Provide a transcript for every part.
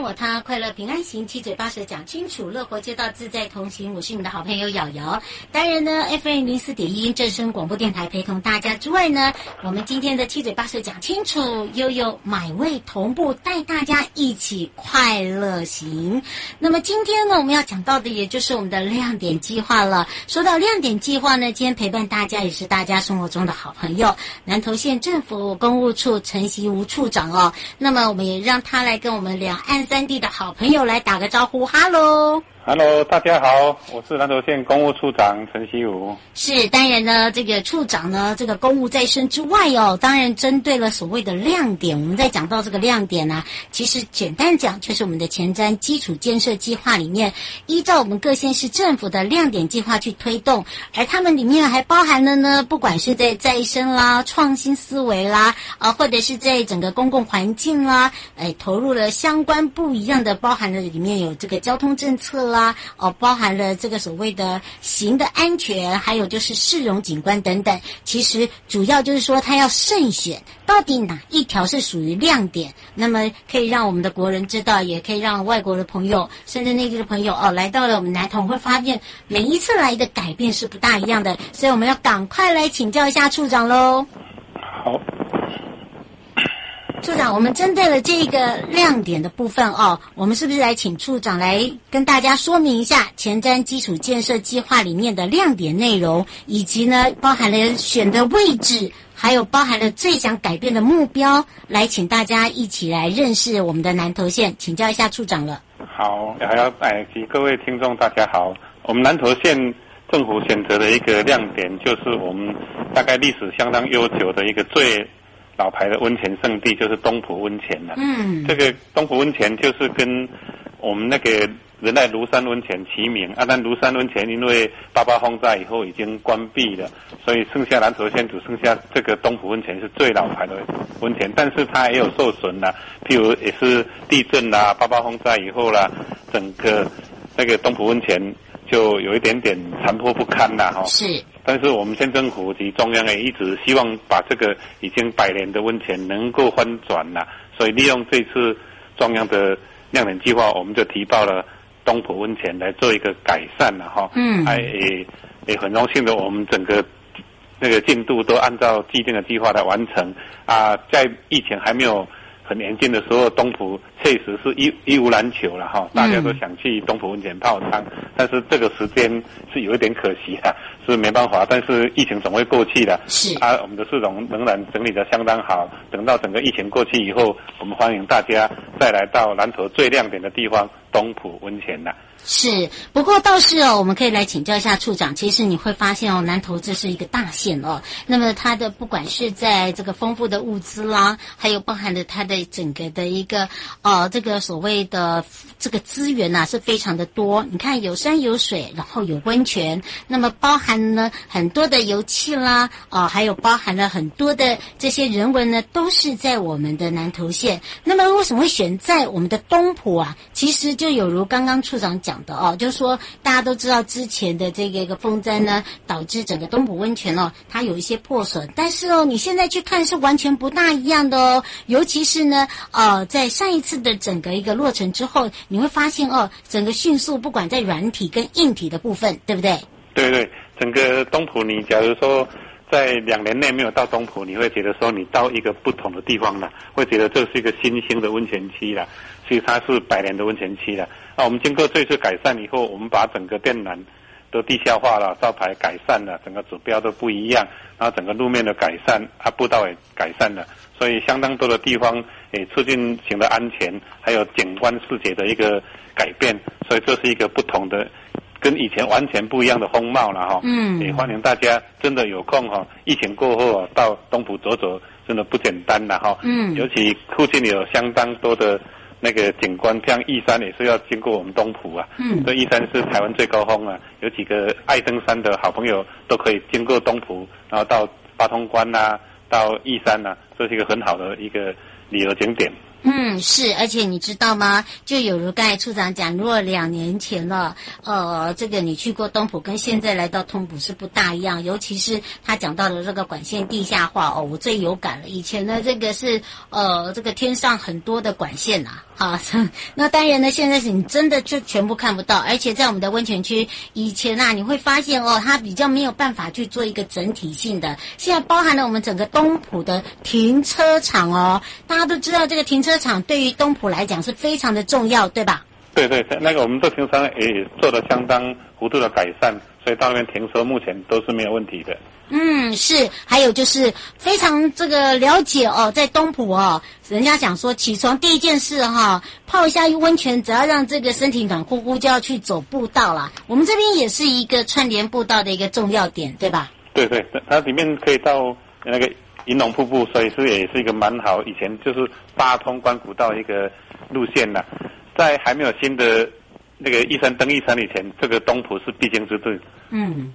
我他，快乐平安行，七嘴八舌讲清楚，乐活街道自在同行。我是你的好朋友瑶瑶。当然呢，FM 零四点一正声广播电台陪同大家之外呢，我们今天的七嘴八舌讲清楚，悠悠买味同步带大家一起快乐行。那么今天呢，我们要讲到的也就是我们的亮点计划了。说到亮点计划呢，今天陪伴大家也是大家生活中的好朋友，南投县政府公务处陈锡吾处长哦。那么我们也让他来跟我们聊。两岸三弟的好朋友来打个招呼，哈喽。Hello，大家好，我是南投县公务处长陈锡武。是，当然呢，这个处长呢，这个公务在身之外哦，当然针对了所谓的亮点，我们在讲到这个亮点呢、其实简单讲就是我们的前瞻基础建设计划里面，依照我们各县市政府的亮点计划去推动，而他们里面还包含了呢，不管是在再生啦、创新思维啦，啊，或者是在整个公共环境啦，哎，投入了相关不一样的，包含了里面有这个交通政策啦。啊哦，包含了这个所谓的行的安全，还有就是市容景观等等。其实主要就是说，他要慎选到底哪一条是属于亮点，那么可以让我们的国人知道，也可以让外国的朋友，甚至内地的朋友哦，来到了我们南通，会发现每一次来的改变是不大一样的。所以我们要赶快来请教一下处长喽。处长，我们针对了这个亮点的部分哦，我们是不是来请处长来跟大家说明一下前瞻基础建设计划里面的亮点内容，以及呢包含了选的位置，还有包含了最想改变的目标，来请大家一起来认识我们的南投县，请教一下处长了。好，还要哎，及各位听众大家好，我们南投县政府选择的一个亮点，就是我们大概历史相当悠久的一个最。老牌的温泉圣地就是东浦温泉了。嗯，这个东浦温泉就是跟我们那个仁爱庐山温泉齐名。啊，但庐山温泉因为八八风灾以后已经关闭了，所以剩下南投县只剩下这个东浦温泉是最老牌的温泉，但是它也有受损了，譬如也是地震啦、八八风灾以后啦，整个那个东浦温泉就有一点点残破不堪了哈。是。但是我们县政府及中央也一直希望把这个已经百年的温泉能够翻转呐，所以利用这次中央的亮点计划，我们就提报了东浦温泉来做一个改善了哈。嗯，还也也很荣幸的，我们整个那个进度都按照既定的计划来完成啊，在疫情还没有。很年轻的时候，东浦确实是一一无难求了哈，大家都想去东浦温泉泡汤，但是这个时间是有一点可惜的，是没办法。但是疫情总会过去的，是啊，我们的市容仍然整理的相当好。等到整个疫情过去以后，我们欢迎大家再来到南投最亮点的地方东浦温泉了。是，不过倒是哦，我们可以来请教一下处长。其实你会发现哦，南投这是一个大县哦，那么它的不管是在这个丰富的物资啦，还有包含的它的整个的一个呃这个所谓的这个资源呐、啊，是非常的多。你看有山有水，然后有温泉，那么包含呢很多的油气啦，啊、呃，还有包含了很多的这些人文呢，都是在我们的南投县。那么为什么会选在我们的东埔啊？其实就有如刚刚处长讲。讲的哦，就是说大家都知道之前的这个一个风灾呢，导致整个东浦温泉哦，它有一些破损，但是哦，你现在去看是完全不大一样的哦，尤其是呢，呃，在上一次的整个一个落成之后，你会发现哦，整个迅速，不管在软体跟硬体的部分，对不对？对对，整个东浦，你假如说。在两年内没有到东浦，你会觉得说你到一个不同的地方了，会觉得这是一个新兴的温泉区了。所以它是百年的温泉区了。那我们经过这次改善以后，我们把整个电缆都地下化了，招牌改善了，整个指标都不一样，然后整个路面的改善，啊，步道也改善了，所以相当多的地方也促进行的安全，还有景观视觉的一个改变，所以这是一个不同的。跟以前完全不一样的风貌了哈，嗯，也欢迎大家真的有空哈，疫情过后到东埔走走，真的不简单了哈，嗯，尤其附近有相当多的那个景观，像玉山也是要经过我们东埔啊，嗯，这玉山是台湾最高峰啊，有几个爱登山的好朋友都可以经过东埔，然后到八通关呐、啊，到玉山呐、啊，这是一个很好的一个旅游景点。嗯，是，而且你知道吗？就有如刚才处长讲，如果两年前了，呃，这个你去过东浦，跟现在来到通浦是不大一样。尤其是他讲到的这个管线地下化哦，我最有感了。以前呢，这个是呃，这个天上很多的管线呐、啊，啊，那当然呢，现在是你真的就全部看不到。而且在我们的温泉区，以前啊，你会发现哦，它比较没有办法去做一个整体性的。现在包含了我们整个东浦的停车场哦，大家都知道这个停车。车场对于东浦来讲是非常的重要，对吧？对对，那个我们这停车场也做了相当幅度的改善，所以到那边停车目前都是没有问题的。嗯，是。还有就是非常这个了解哦，在东浦哦，人家讲说起床第一件事哈、哦，泡一下温泉，只要让这个身体暖乎乎，就要去走步道啦。我们这边也是一个串联步道的一个重要点，对吧？对对，它里面可以到那个。银龙瀑布，所以是也是一个蛮好。以前就是八通关古道一个路线了，在还没有新的那个一山登一山以前，这个东埔是必经之地。嗯，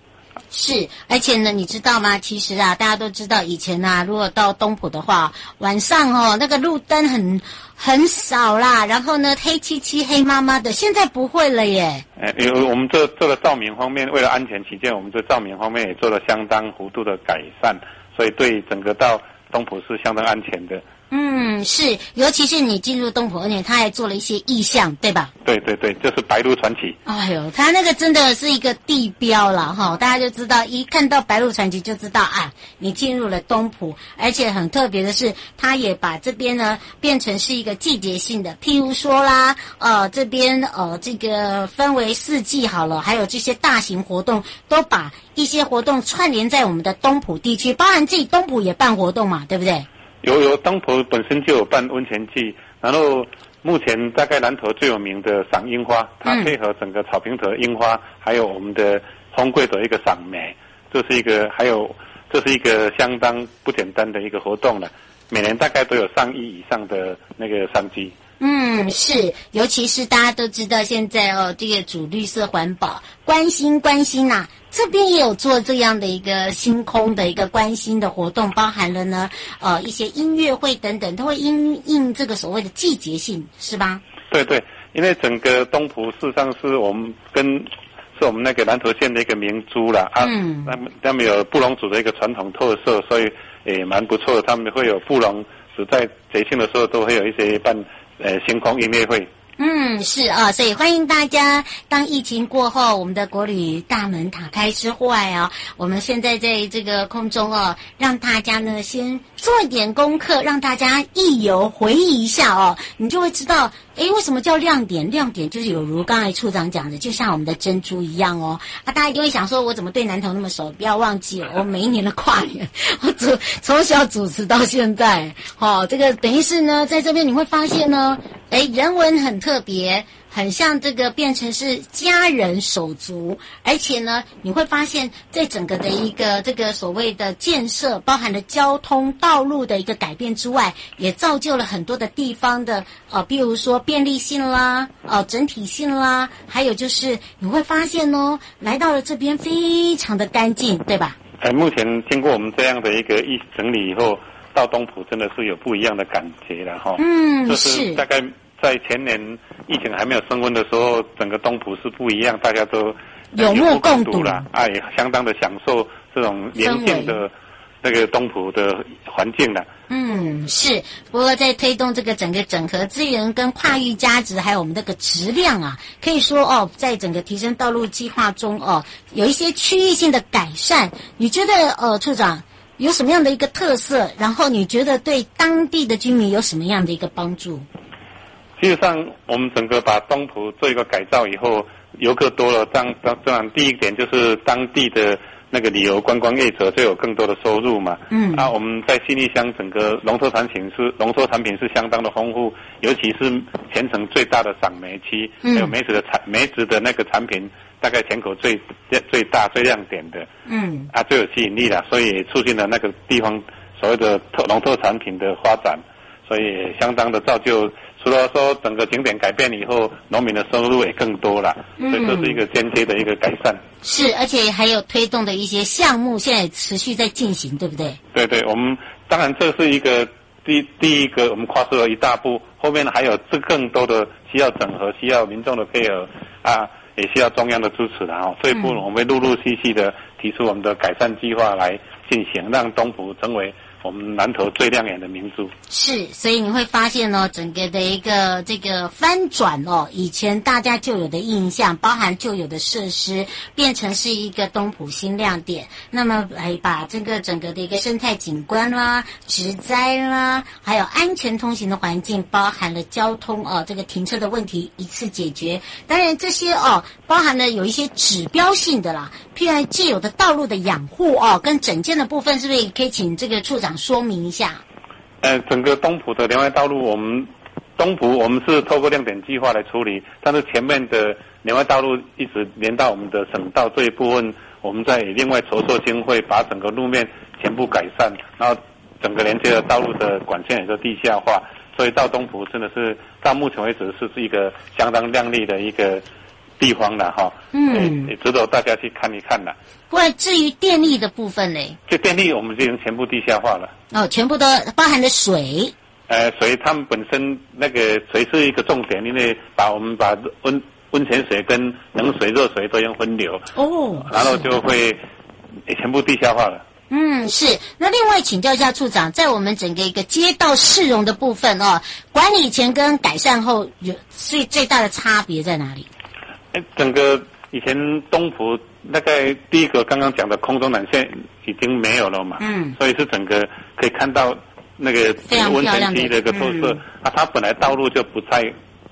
是，而且呢，你知道吗？其实啊，大家都知道，以前啊，如果到东埔的话，晚上哦，那个路灯很很少啦，然后呢，黑漆漆、黑麻麻的。现在不会了耶。哎，因为我们这做了照明方面，为了安全起见，我们这照明方面也做了相当幅度的改善。所以对整个到东浦是相当安全的。嗯，是，尤其是你进入东埔，而且他还做了一些意象，对吧？对对对，就是白鹿传奇。哎呦，他那个真的是一个地标了哈，大家就知道，一看到白鹿传奇就知道啊，你进入了东埔。而且很特别的是，他也把这边呢变成是一个季节性的，譬如说啦，呃，这边呃这个分为四季好了，还有这些大型活动，都把一些活动串联在我们的东埔地区，包含自己东埔也办活动嘛，对不对？有有，东头本身就有办温泉季，然后目前大概南头最有名的赏樱花，它配合整个草坪的樱花，还有我们的红桂的一个赏梅，这是一个还有这是一个相当不简单的一个活动了，每年大概都有上亿以上的那个商机。嗯，是，尤其是大家都知道现在哦，这个主绿色环保，关心关心呐、啊，这边也有做这样的一个星空的一个关心的活动，包含了呢，呃，一些音乐会等等，都会因应这个所谓的季节性，是吧？对对，因为整个东埔事实上是我们跟是我们那个南投县的一个明珠了啊，嗯，他们他们有布农族的一个传统特色，所以也蛮不错的，他们会有布农族在节庆的时候都会有一些办。呃，星空音乐会。嗯，是啊，所以欢迎大家。当疫情过后，我们的国旅大门打开之外啊，我们现在在这个空中哦，让大家呢先做一点功课，让大家一游回忆一下哦，你就会知道，诶，为什么叫亮点？亮点就是有如刚才处长讲的，就像我们的珍珠一样哦。啊，大家一定会想说，我怎么对南投那么熟？不要忘记，我每一年的跨年，我主从小主持到现在，哦，这个等于是呢，在这边你会发现呢。哎，人文很特别，很像这个变成是家人手足，而且呢，你会发现在整个的一个这个所谓的建设，包含了交通道路的一个改变之外，也造就了很多的地方的呃，比如说便利性啦，呃，整体性啦，还有就是你会发现哦，来到了这边非常的干净，对吧？哎，目前经过我们这样的一个一整理以后。到东埔真的是有不一样的感觉了哈，嗯，就是大概在前年疫情还没有升温的时候，整个东浦是不一样，大家都有目共睹了啊，也相当的享受这种宁静的那个东浦的环境了。嗯，是。不过在推动这个整个整合资源跟跨域价值，还有我们这个质量啊，可以说哦，在整个提升道路计划中哦，有一些区域性的改善。你觉得呃，处长有什么样的一个特色？然后你觉得对当地的居民有什么样的一个帮助？实际上，我们整个把东浦做一个改造以后，游客多了，当当当然第一点就是当地的那个旅游观光业者就有更多的收入嘛。嗯。啊，我们在新义乡整个农特产品是农特产品是相当的丰富，尤其是全城最大的赏梅区，还有梅子的产梅子的那个产品，大概全国最最大最亮点的。嗯。啊，最有吸引力了，所以促进了那个地方所谓的特农特产品的发展，所以相当的造就。除了说整个景点改变以后，农民的收入也更多了，所以这是一个间接的一个改善。嗯、是，而且还有推动的一些项目，现在持续在进行，对不对？对对，我们当然这是一个第第一个，我们跨出了一大步，后面还有这更多的需要整合，需要民众的配合啊，也需要中央的支持的哦。这一步我们会陆陆续续的提出我们的改善计划来进行，让东埔成为。我们南投最亮眼的明珠是，所以你会发现哦，整个的一个这个翻转哦，以前大家就有的印象，包含旧有的设施，变成是一个东埔新亮点。那么哎把这个整个的一个生态景观啦、植栽啦，还有安全通行的环境，包含了交通哦，这个停车的问题一次解决。当然这些哦，包含了有一些指标性的啦，譬如既有的道路的养护哦，跟整建的部分，是不是也可以请这个处长？说明一下，呃，整个东埔的连外道路，我们东埔我们是透过亮点计划来处理，但是前面的连外道路一直连到我们的省道这一部分，我们再另外筹措经费，把整个路面全部改善，然后整个连接的道路的管线也是地下化，所以到东埔真的是到目前为止是是一个相当亮丽的一个。地方了哈，嗯，也值得大家去看一看了。不过至于电力的部分呢？就电力，我们就已经全部地下化了。哦，全部都包含了水。呃，水，他们本身那个水是一个重点，因为把我们把温温泉水跟冷水、热水都用分流。哦。然后就会也全部地下化了。嗯，是。那另外请教一下处长，在我们整个一个街道市容的部分哦，管理前跟改善后有最最大的差别在哪里？整个以前东湖大概第一个刚刚讲的空中缆线已经没有了嘛，嗯，所以是整个可以看到那个温泉区的一个特色。嗯、啊，它本来道路就不太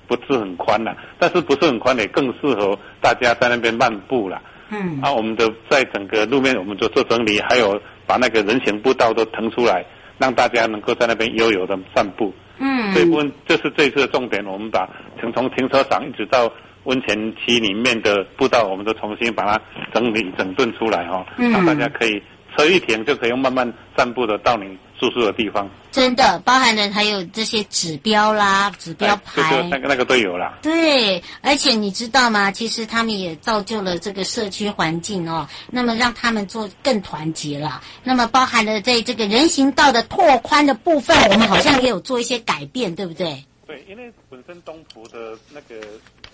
不是很宽了，但是不是很宽也更适合大家在那边漫步了。嗯，啊，我们的在整个路面我们就做整理，还有把那个人行步道都腾出来，让大家能够在那边悠游的散步。嗯，这一部分这是这次的重点，我们把从从停车场一直到。温泉区里面的步道，我们都重新把它整理整顿出来哈，让大家可以车一停就可以慢慢散步的到你住宿的地方。真的，包含了还有这些指标啦、指标牌，那个那个都有啦。对，而且你知道吗？其实他们也造就了这个社区环境哦，那么让他们做更团结了。那么包含了在这个人行道的拓宽的部分，我们好像也有做一些改变，对不对？对，因为本身东湖的那个。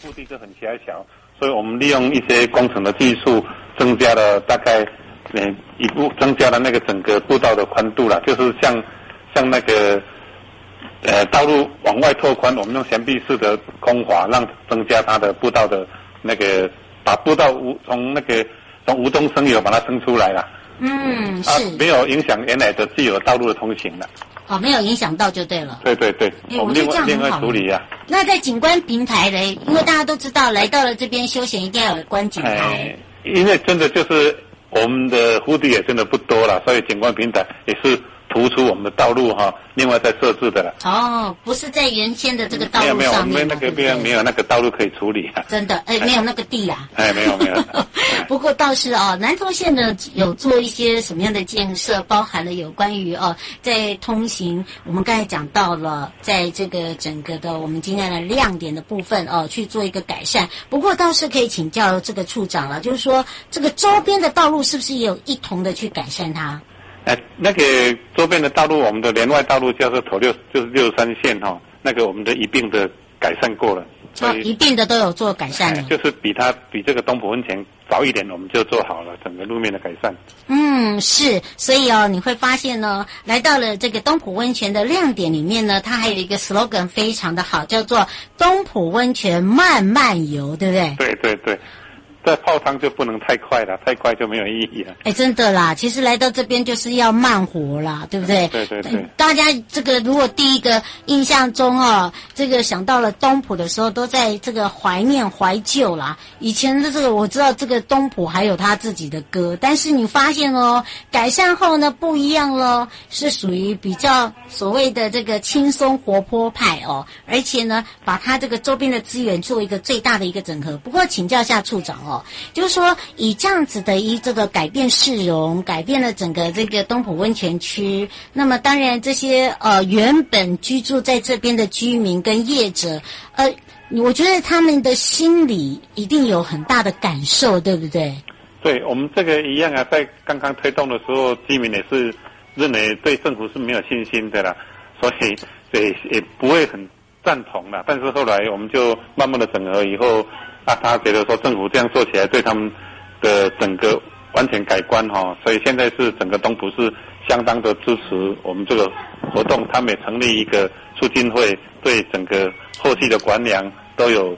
腹地就很狭小，所以我们利用一些工程的技术，增加了大概，嗯，一步增加了那个整个步道的宽度了，就是像，像那个，呃，道路往外拓宽，我们用悬臂式的空滑，让增加它的步道的那个，把步道无从那个从无中生有把它生出来了，嗯，是，啊，没有影响原来的既有道路的通行了。哦，没有影响到就对了。对对对，欸、我们另外另外处理呀、啊。那在景观平台呢？因为大家都知道，来到了这边休闲一定要有观景台、欸。因为真的就是我们的腹地也真的不多了，所以景观平台也是。突出我们的道路哈，另外再设置的了。哦，不是在原先的这个道路上面。没有没有，我们那个边没有那个道路可以处理。真的，哎，没有那个地啊。哎，没有没有。不过倒是啊，南投县呢有做一些什么样的建设，包含了有关于哦，在通行，我们刚才讲到了，在这个整个的我们今天的亮点的部分哦，去做一个改善。不过倒是可以请教这个处长了，就是说这个周边的道路是不是也有一同的去改善它？哎，那个周边的道路，我们的连外道路叫做头六，就是六三线哈、哦。那个我们的一并的改善过了，所以一并的都有做改善了，就是比它比这个东浦温泉早一点，我们就做好了整个路面的改善。嗯，是，所以哦，你会发现呢，来到了这个东浦温泉的亮点里面呢，它还有一个 slogan 非常的好，叫做“东浦温泉慢慢游”，对不对？对对对。这泡汤就不能太快了，太快就没有意义了。哎，真的啦，其实来到这边就是要慢活啦，对不对？对对对。大家这个如果第一个印象中哦，这个想到了东浦的时候，都在这个怀念怀旧啦。以前的这个我知道，这个东浦还有他自己的歌，但是你发现哦，改善后呢不一样了，是属于比较所谓的这个轻松活泼派哦，而且呢，把他这个周边的资源做一个最大的一个整合。不过请教一下处长哦。哦，就是说，以这样子的一这个改变市容，改变了整个这个东埔温泉区。那么，当然这些呃原本居住在这边的居民跟业者，呃，我觉得他们的心里一定有很大的感受，对不对？对，我们这个一样啊，在刚刚推动的时候，居民也是认为对政府是没有信心的啦，所以也也不会很赞同了。但是后来我们就慢慢的整合以后。啊，他觉得说政府这样做起来对他们的整个完全改观哈，所以现在是整个东埔是相当的支持我们这个活动，他们也成立一个促进会，对整个后期的管粮都有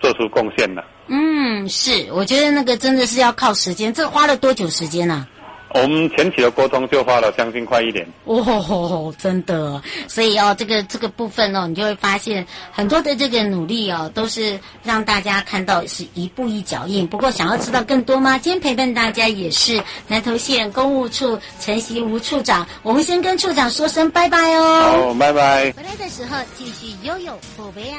做出贡献了。嗯，是，我觉得那个真的是要靠时间，这花了多久时间呢？我们前期的沟通就花了将近快一年。哦，真的，所以哦，这个这个部分哦，你就会发现很多的这个努力哦，都是让大家看到是一步一脚印。不过，想要知道更多吗？今天陪伴大家也是南投县公务处陈习吴处长。我们先跟处长说声拜拜哦。好，拜拜。回来的时候继续悠悠宝贝啊。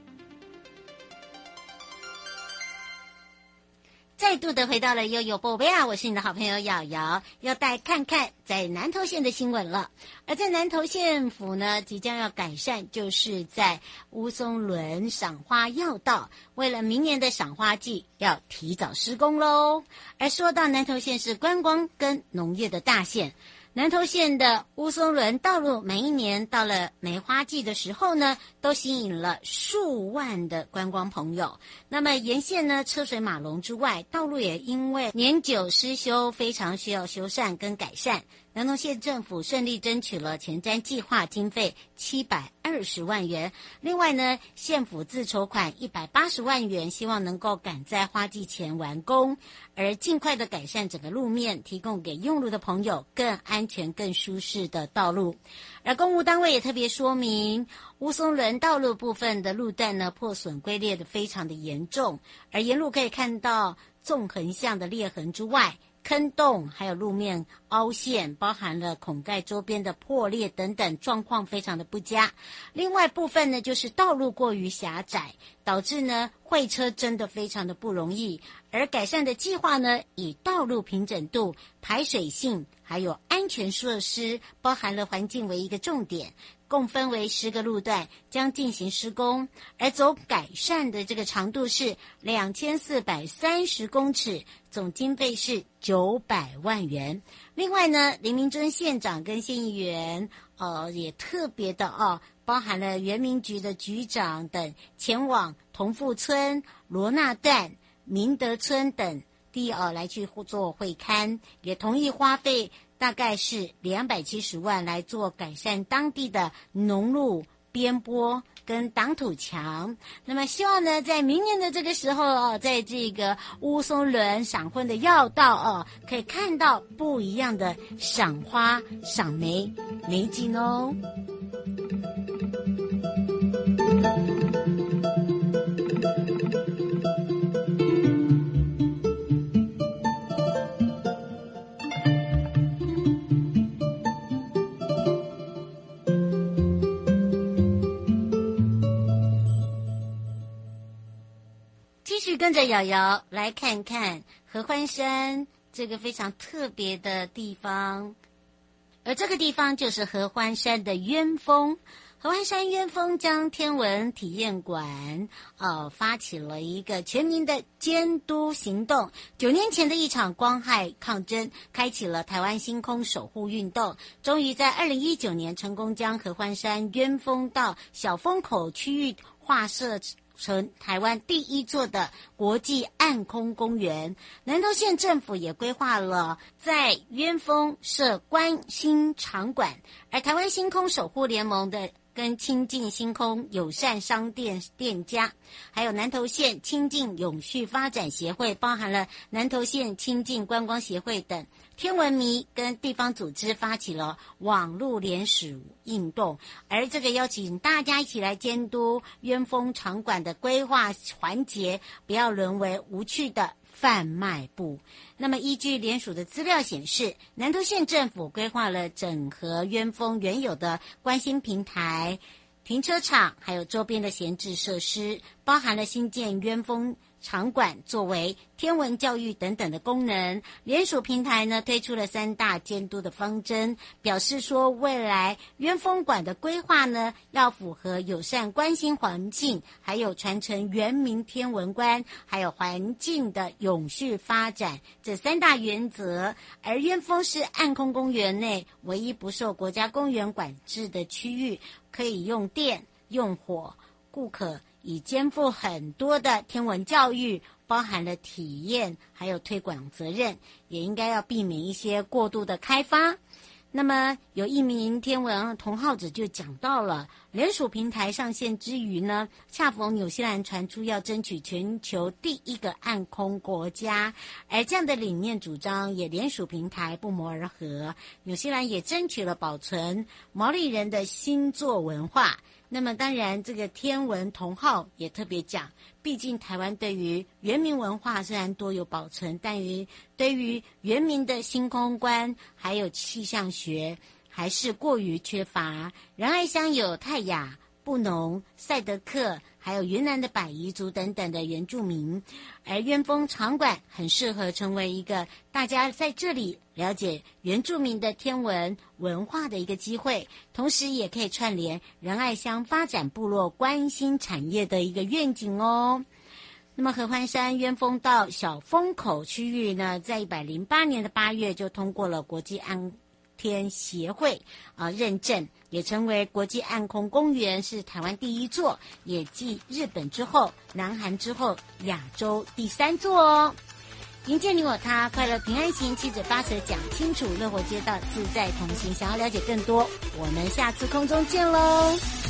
再度的回到了悠悠宝贝啊！我是你的好朋友瑶瑶，要带看看在南投县的新闻了。而在南投县府呢，即将要改善，就是在乌松仑赏花要道，为了明年的赏花季，要提早施工喽。而说到南投县是观光跟农业的大县。南投县的乌松仑道路，每一年到了梅花季的时候呢，都吸引了数万的观光朋友。那么沿线呢，车水马龙之外，道路也因为年久失修，非常需要修缮跟改善。南投县政府顺利争取了前瞻计划经费七百二十万元，另外呢，县府自筹款一百八十万元，希望能够赶在花季前完工，而尽快的改善整个路面，提供给用路的朋友更安全、更舒适的道路。而公务单位也特别说明，乌松仑道路部分的路段呢，破损龟裂的非常的严重，而沿路可以看到纵横向的裂痕之外。坑洞，还有路面凹陷，包含了孔盖周边的破裂等等，状况非常的不佳。另外部分呢，就是道路过于狭窄，导致呢会车真的非常的不容易。而改善的计划呢，以道路平整度、排水性，还有安全设施，包含了环境为一个重点。共分为十个路段，将进行施工，而走改善的这个长度是两千四百三十公尺，总经费是九百万元。另外呢，林明珍县长跟县议员，呃，也特别的哦，包含了原民局的局长等前往同富村、罗纳段、明德村等地哦，来去做会勘，也同意花费。大概是两百七十万来做改善当地的农路边坡跟挡土墙。那么希望呢，在明年的这个时候哦，在这个乌松仑赏婚的要道哦，可以看到不一样的赏花赏梅美景哦。跟着瑶瑶来看看合欢山这个非常特别的地方，而这个地方就是合欢山的鸢峰。合欢山鸢峰将天文体验馆呃发起了一个全民的监督行动。九年前的一场光害抗争，开启了台湾星空守护运动，终于在二零一九年成功将合欢山鸢峰到小风口区域划设。成台湾第一座的国际暗空公园，南投县政府也规划了在鸢峰设观星场馆，而台湾星空守护联盟的。跟清净星空友善商店店家，还有南投县清净永续发展协会，包含了南投县清净观光协会等天文迷跟地方组织发起了网络联署运动，而这个邀请大家一起来监督鸢峰场馆的规划环节，不要沦为无趣的。贩卖部。那么，依据联署的资料显示，南投县政府规划了整合鸢峰原有的观星平台、停车场，还有周边的闲置设施，包含了新建鸢峰。场馆作为天文教育等等的功能，联署平台呢推出了三大监督的方针，表示说未来鸢峰馆的规划呢要符合友善关心环境，还有传承原民天文观，还有环境的永续发展这三大原则。而鸢峰是暗空公园内唯一不受国家公园管制的区域，可以用电用火，顾客。已肩负很多的天文教育，包含了体验，还有推广责任，也应该要避免一些过度的开发。那么，有一名天文同好者就讲到了，联署平台上线之余呢，恰逢纽西兰传出要争取全球第一个暗空国家，而这样的理念主张也联署平台不谋而合。纽西兰也争取了保存毛利人的星座文化。那么当然，这个天文同号也特别讲，毕竟台湾对于原民文化虽然多有保存，但于对于原民的星空观还有气象学还是过于缺乏。仁爱乡有泰雅、布农、赛德克。还有云南的百夷族等等的原住民，而鸢峰场馆很适合成为一个大家在这里了解原住民的天文文化的一个机会，同时也可以串联仁爱乡发展部落关心产业的一个愿景哦。那么合欢山鸢峰到小风口区域呢，在一百零八年的八月就通过了国际安天协会啊认证。也成为国际暗空公园，是台湾第一座，也继日本之后、南韩之后，亚洲第三座哦。迎接你我他，快乐平安行，七嘴八舌讲清楚，乐活街道自在同行。想要了解更多，我们下次空中见喽。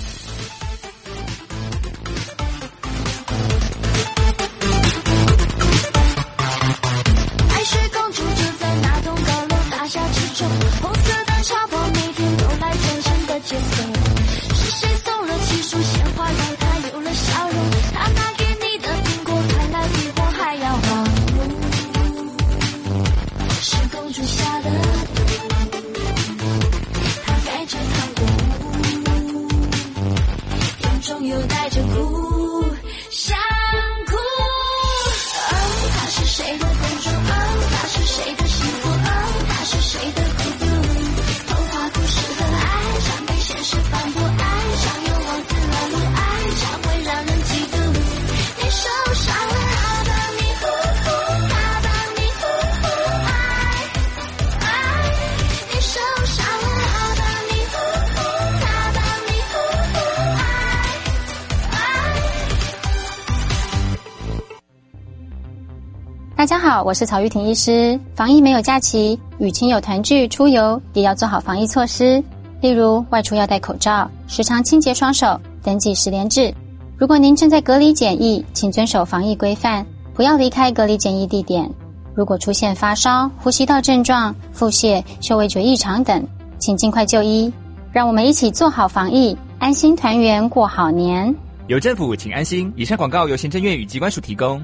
大家好，我是曹玉婷医师。防疫没有假期，与亲友团聚、出游也要做好防疫措施，例如外出要戴口罩，时常清洁双手，登记十连制。如果您正在隔离检疫，请遵守防疫规范，不要离开隔离检疫地点。如果出现发烧、呼吸道症状、腹泻、嗅味觉异常等，请尽快就医。让我们一起做好防疫，安心团圆过好年。有政府，请安心。以上广告由行政院与机关署提供。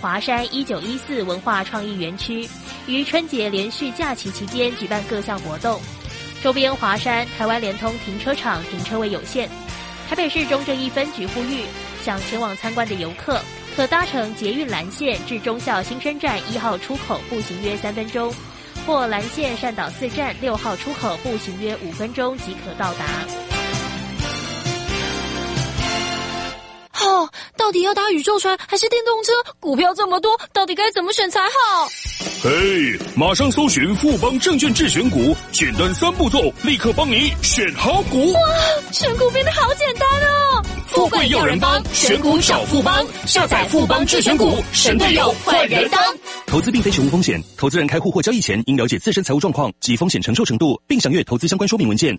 华山一九一四文化创意园区于春节连续假期期间举办各项活动。周边华山台湾联通停车场停车位有限，台北市中正一分局呼吁，想前往参观的游客可搭乘捷运蓝线至忠孝新生站一号出口步行约三分钟，或蓝线善导寺站六号出口步行约五分钟即可到达。到底要搭宇宙船还是电动车？股票这么多，到底该怎么选才好？嘿马上搜寻富邦证券智选股，简单三步骤，立刻帮你选好股。哇，选股变得好简单哦！富贵要人帮，选股找富邦，下载富邦智选股，神队友换人当。投资并非全无风险，投资人开户或交易前应了解自身财务状况及风险承受程度，并详阅投资相关说明文件。